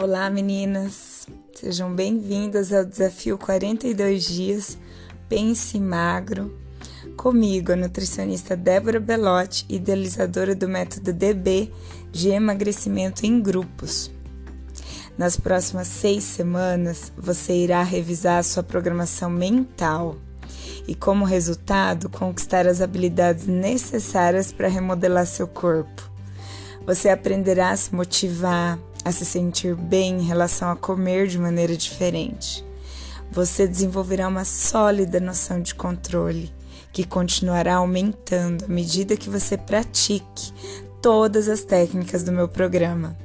Olá meninas, sejam bem-vindas ao desafio 42 dias Pense Magro. Comigo, a nutricionista Débora Belotti, idealizadora do método DB de emagrecimento em grupos. Nas próximas seis semanas, você irá revisar a sua programação mental e, como resultado, conquistar as habilidades necessárias para remodelar seu corpo. Você aprenderá a se motivar, a se sentir bem em relação a comer de maneira diferente. Você desenvolverá uma sólida noção de controle, que continuará aumentando à medida que você pratique todas as técnicas do meu programa.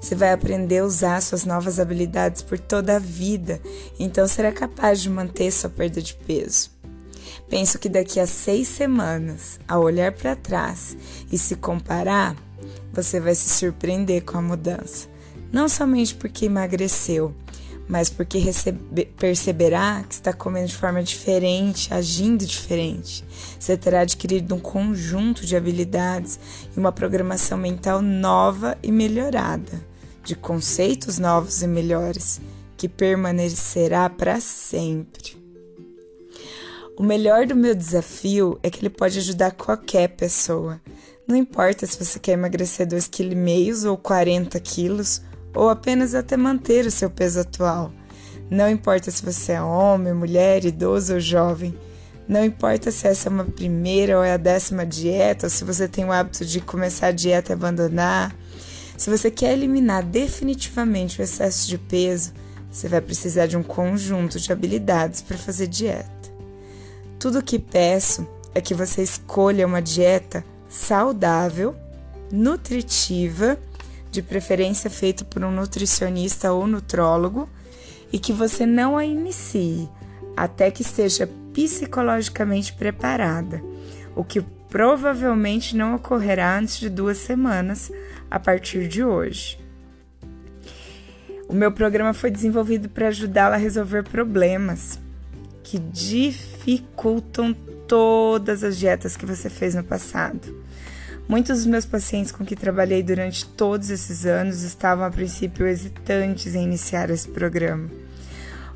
Você vai aprender a usar suas novas habilidades por toda a vida, então será capaz de manter sua perda de peso. Penso que daqui a seis semanas, ao olhar para trás e se comparar, você vai se surpreender com a mudança não somente porque emagreceu, mas porque recebe, perceberá que está comendo de forma diferente, agindo diferente. Você terá adquirido um conjunto de habilidades e uma programação mental nova e melhorada, de conceitos novos e melhores, que permanecerá para sempre. O melhor do meu desafio é que ele pode ajudar qualquer pessoa. Não importa se você quer emagrecer 2,5 kg ou 40 quilos ou apenas até manter o seu peso atual. Não importa se você é homem, mulher, idoso ou jovem. Não importa se essa é uma primeira ou é a décima dieta, ou se você tem o hábito de começar a dieta e abandonar. Se você quer eliminar definitivamente o excesso de peso, você vai precisar de um conjunto de habilidades para fazer dieta. Tudo o que peço é que você escolha uma dieta saudável, nutritiva de preferência feito por um nutricionista ou nutrólogo, e que você não a inicie até que esteja psicologicamente preparada, o que provavelmente não ocorrerá antes de duas semanas a partir de hoje. O meu programa foi desenvolvido para ajudá-la a resolver problemas que dificultam todas as dietas que você fez no passado. Muitos dos meus pacientes com que trabalhei durante todos esses anos estavam a princípio hesitantes em iniciar esse programa.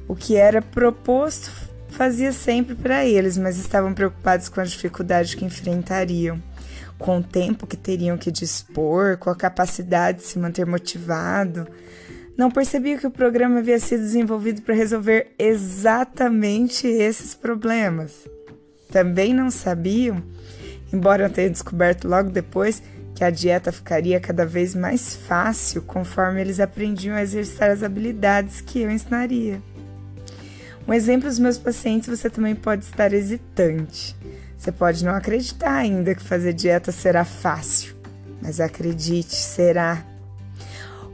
O que era proposto fazia sempre para eles, mas estavam preocupados com a dificuldade que enfrentariam, com o tempo que teriam que dispor, com a capacidade de se manter motivado. Não percebiam que o programa havia sido desenvolvido para resolver exatamente esses problemas. Também não sabiam embora eu tenha descoberto logo depois que a dieta ficaria cada vez mais fácil conforme eles aprendiam a exercitar as habilidades que eu ensinaria. Um exemplo dos meus pacientes, você também pode estar hesitante. Você pode não acreditar ainda que fazer dieta será fácil, mas acredite, será.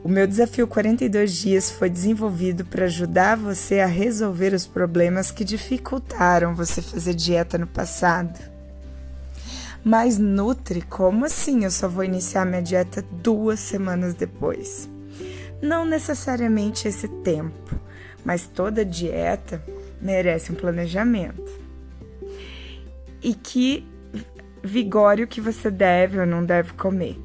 O meu desafio 42 dias foi desenvolvido para ajudar você a resolver os problemas que dificultaram você fazer dieta no passado. Mas Nutri, como assim? Eu só vou iniciar minha dieta duas semanas depois. Não necessariamente esse tempo, mas toda dieta merece um planejamento. E que vigore o que você deve ou não deve comer.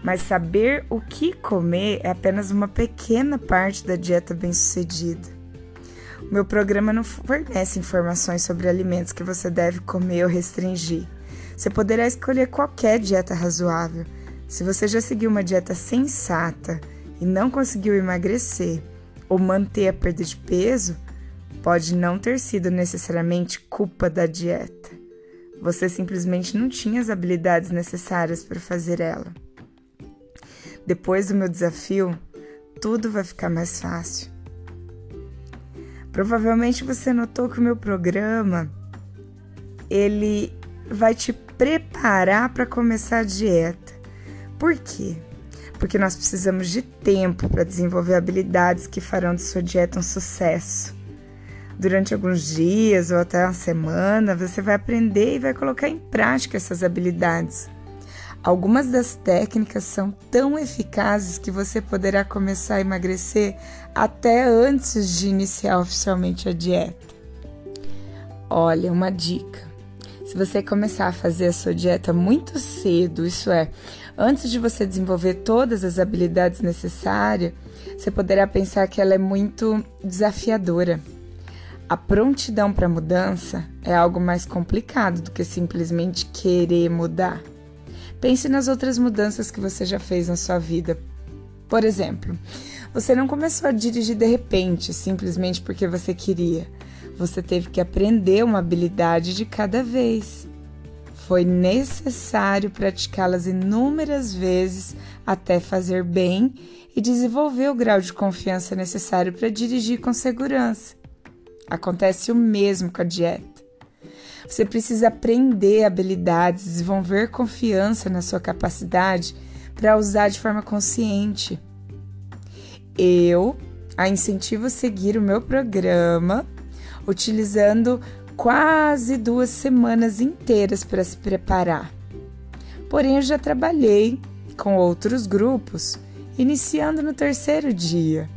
Mas saber o que comer é apenas uma pequena parte da dieta bem-sucedida. O meu programa não fornece informações sobre alimentos que você deve comer ou restringir você poderá escolher qualquer dieta razoável. Se você já seguiu uma dieta sensata e não conseguiu emagrecer ou manter a perda de peso, pode não ter sido necessariamente culpa da dieta. Você simplesmente não tinha as habilidades necessárias para fazer ela. Depois do meu desafio, tudo vai ficar mais fácil. Provavelmente você notou que o meu programa ele vai te preparar para começar a dieta. Por quê? Porque nós precisamos de tempo para desenvolver habilidades que farão de sua dieta um sucesso. Durante alguns dias ou até uma semana, você vai aprender e vai colocar em prática essas habilidades. Algumas das técnicas são tão eficazes que você poderá começar a emagrecer até antes de iniciar oficialmente a dieta. Olha, uma dica. Se você começar a fazer a sua dieta muito cedo, isso é, antes de você desenvolver todas as habilidades necessárias, você poderá pensar que ela é muito desafiadora. A prontidão para mudança é algo mais complicado do que simplesmente querer mudar. Pense nas outras mudanças que você já fez na sua vida. Por exemplo, você não começou a dirigir de repente, simplesmente porque você queria. Você teve que aprender uma habilidade de cada vez. Foi necessário praticá-las inúmeras vezes até fazer bem e desenvolver o grau de confiança necessário para dirigir com segurança. Acontece o mesmo com a dieta. Você precisa aprender habilidades, desenvolver confiança na sua capacidade para usar de forma consciente. Eu a incentivo a seguir o meu programa utilizando quase duas semanas inteiras para se preparar. Porém, eu já trabalhei com outros grupos, iniciando no terceiro dia.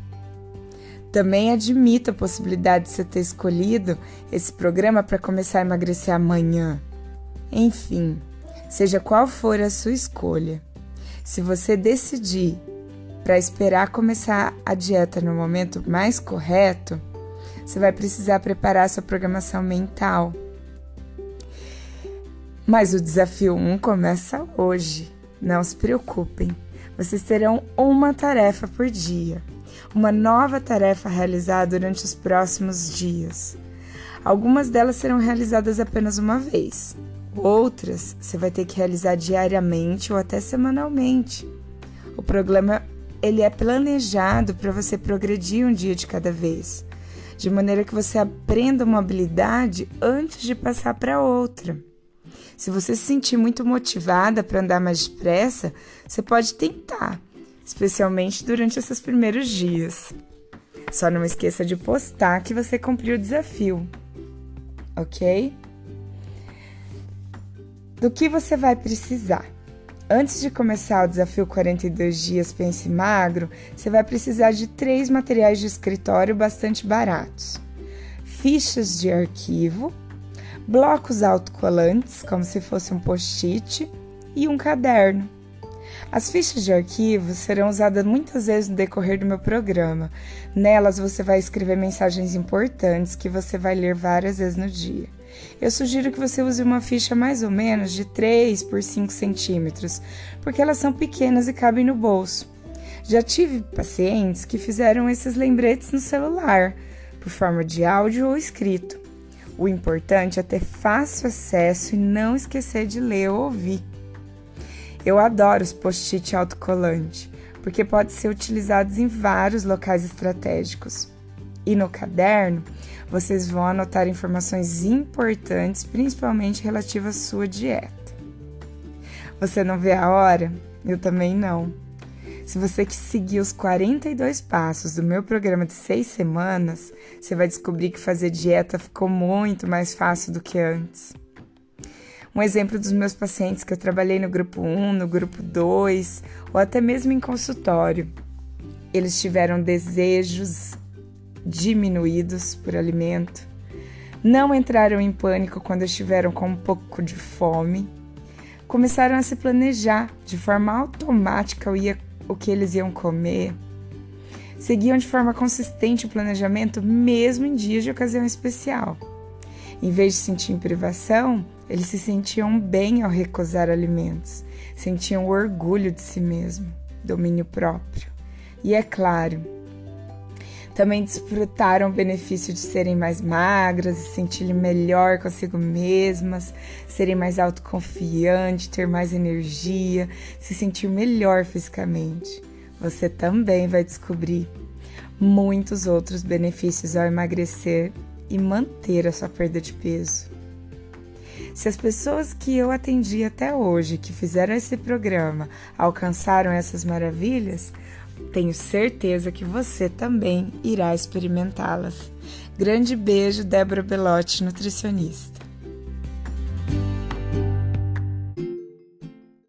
Também admito a possibilidade de você ter escolhido esse programa para começar a emagrecer amanhã. Enfim, seja qual for a sua escolha, se você decidir para esperar começar a dieta no momento mais correto, você vai precisar preparar sua programação mental. Mas o desafio 1 começa hoje. Não se preocupem. Vocês terão uma tarefa por dia, uma nova tarefa a realizar durante os próximos dias. Algumas delas serão realizadas apenas uma vez, outras você vai ter que realizar diariamente ou até semanalmente. O programa ele é planejado para você progredir um dia de cada vez de maneira que você aprenda uma habilidade antes de passar para outra. Se você se sentir muito motivada para andar mais depressa, você pode tentar, especialmente durante esses primeiros dias. Só não esqueça de postar que você cumpriu o desafio, ok? Do que você vai precisar? Antes de começar o desafio 42 dias Pense Magro, você vai precisar de três materiais de escritório bastante baratos: fichas de arquivo, blocos autocolantes, como se fosse um post-it, e um caderno. As fichas de arquivo serão usadas muitas vezes no decorrer do meu programa. Nelas você vai escrever mensagens importantes que você vai ler várias vezes no dia. Eu sugiro que você use uma ficha mais ou menos de 3 por 5 centímetros, porque elas são pequenas e cabem no bolso. Já tive pacientes que fizeram esses lembretes no celular, por forma de áudio ou escrito. O importante é ter fácil acesso e não esquecer de ler ou ouvir. Eu adoro os post-it autocolante, porque pode ser utilizados em vários locais estratégicos. E no caderno, vocês vão anotar informações importantes, principalmente relativas à sua dieta. Você não vê a hora? Eu também não. Se você seguir os 42 passos do meu programa de seis semanas, você vai descobrir que fazer dieta ficou muito mais fácil do que antes. Um exemplo dos meus pacientes que eu trabalhei no grupo 1, no grupo 2 ou até mesmo em consultório. Eles tiveram desejos diminuídos por alimento, não entraram em pânico quando estiveram com um pouco de fome, começaram a se planejar de forma automática o, que eles iam comer, seguiam de forma consistente o planejamento mesmo em dias de ocasião especial. Em vez de sentir privação, eles se sentiam bem ao recusar alimentos, sentiam orgulho de si mesmo, domínio próprio. E é claro, também desfrutaram o benefício de serem mais magras, se sentirem melhor consigo mesmas, serem mais autoconfiantes, ter mais energia, se sentir melhor fisicamente. Você também vai descobrir muitos outros benefícios ao emagrecer e manter a sua perda de peso. Se as pessoas que eu atendi até hoje, que fizeram esse programa, alcançaram essas maravilhas, tenho certeza que você também irá experimentá-las. Grande beijo, Débora Belotti, nutricionista.